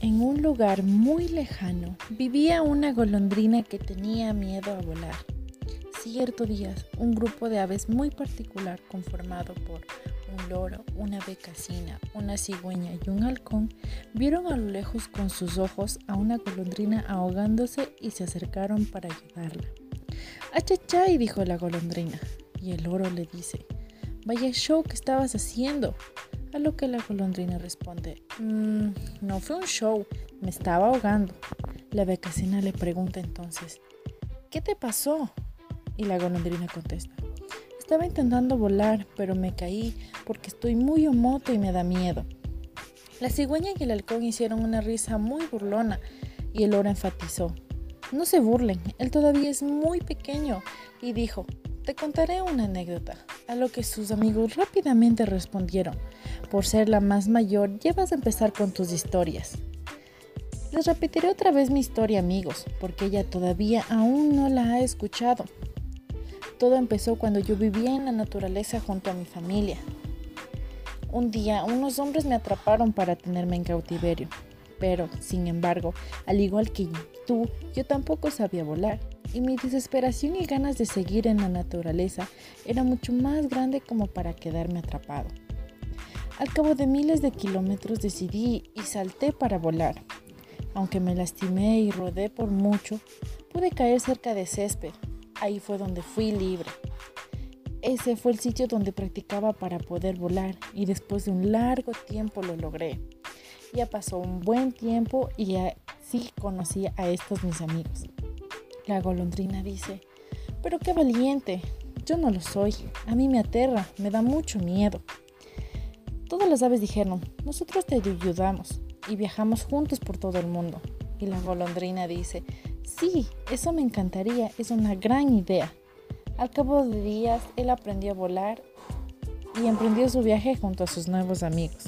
En un lugar muy lejano vivía una golondrina que tenía miedo a volar. Cierto día, un grupo de aves muy particular conformado por un loro, una becasina, una cigüeña y un halcón vieron a lo lejos con sus ojos a una golondrina ahogándose y se acercaron para ayudarla. ¡Achachay! dijo la golondrina. Y el loro le dice, Vaya show que estabas haciendo. A lo que la golondrina responde, mmm, no fue un show, me estaba ahogando. La becasina le pregunta entonces, ¿qué te pasó? Y la golondrina contesta, estaba intentando volar, pero me caí porque estoy muy homoto y me da miedo. La cigüeña y el halcón hicieron una risa muy burlona y el oro enfatizó, no se burlen, él todavía es muy pequeño y dijo, te contaré una anécdota, a lo que sus amigos rápidamente respondieron. Por ser la más mayor, ya vas a empezar con tus historias. Les repetiré otra vez mi historia, amigos, porque ella todavía aún no la ha escuchado. Todo empezó cuando yo vivía en la naturaleza junto a mi familia. Un día, unos hombres me atraparon para tenerme en cautiverio, pero, sin embargo, al igual que tú, yo tampoco sabía volar y mi desesperación y ganas de seguir en la naturaleza era mucho más grande como para quedarme atrapado. Al cabo de miles de kilómetros decidí y salté para volar. Aunque me lastimé y rodé por mucho, pude caer cerca de césped. Ahí fue donde fui libre. Ese fue el sitio donde practicaba para poder volar y después de un largo tiempo lo logré. Ya pasó un buen tiempo y así conocí a estos mis amigos. La golondrina dice, pero qué valiente, yo no lo soy, a mí me aterra, me da mucho miedo. Todas las aves dijeron, nosotros te ayudamos y viajamos juntos por todo el mundo. Y la golondrina dice, sí, eso me encantaría, es una gran idea. Al cabo de días, él aprendió a volar y emprendió su viaje junto a sus nuevos amigos.